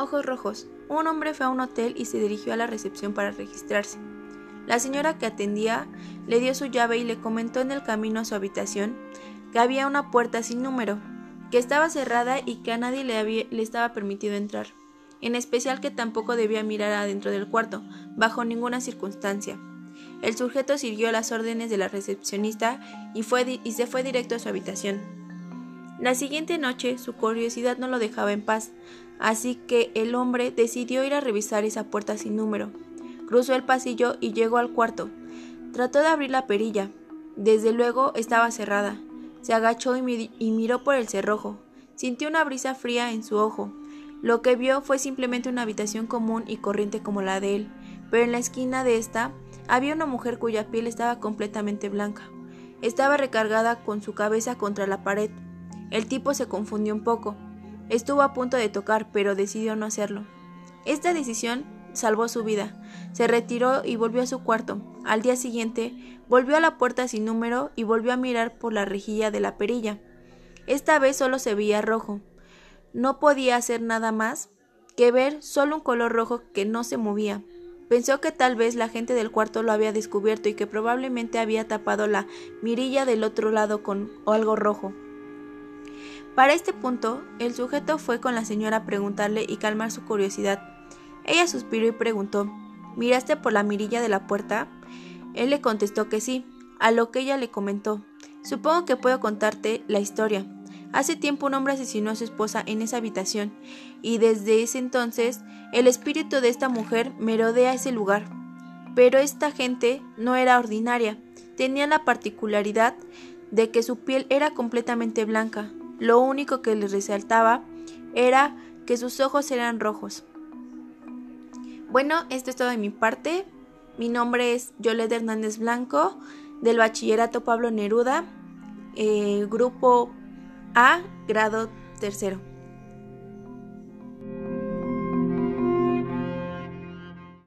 Ojos rojos. Un hombre fue a un hotel y se dirigió a la recepción para registrarse. La señora que atendía le dio su llave y le comentó en el camino a su habitación que había una puerta sin número, que estaba cerrada y que a nadie le, le estaba permitido entrar, en especial que tampoco debía mirar adentro del cuarto, bajo ninguna circunstancia. El sujeto siguió las órdenes de la recepcionista y, fue y se fue directo a su habitación. La siguiente noche su curiosidad no lo dejaba en paz, así que el hombre decidió ir a revisar esa puerta sin número. Cruzó el pasillo y llegó al cuarto. Trató de abrir la perilla. Desde luego estaba cerrada. Se agachó y, miró por el cerrojo. Sintió una brisa fría en su ojo. Lo que vio fue simplemente una habitación común y corriente como la de él, pero en la esquina de esta había una mujer cuya piel estaba completamente blanca. Estaba recargada con su cabeza contra la pared. El tipo se confundió un poco. Estuvo a punto de tocar, pero decidió no hacerlo. Esta decisión salvó su vida. Se retiró y volvió a su cuarto. Al día siguiente, volvió a la puerta sin número y volvió a mirar por la rejilla de la perilla. Esta vez solo se veía rojo. No podía hacer nada más que ver solo un color rojo que no se movía. Pensó que tal vez la gente del cuarto lo había descubierto y que probablemente había tapado la mirilla del otro lado con algo rojo. Para este punto, el sujeto fue con la señora a preguntarle y calmar su curiosidad. Ella suspiró y preguntó ¿Miraste por la mirilla de la puerta? Él le contestó que sí, a lo que ella le comentó Supongo que puedo contarte la historia. Hace tiempo un hombre asesinó a su esposa en esa habitación y desde ese entonces el espíritu de esta mujer merodea ese lugar. Pero esta gente no era ordinaria, tenía la particularidad de que su piel era completamente blanca. Lo único que les resaltaba era que sus ojos eran rojos. Bueno, esto es todo de mi parte. Mi nombre es Yolette Hernández Blanco, del Bachillerato Pablo Neruda, eh, grupo a grado tercero.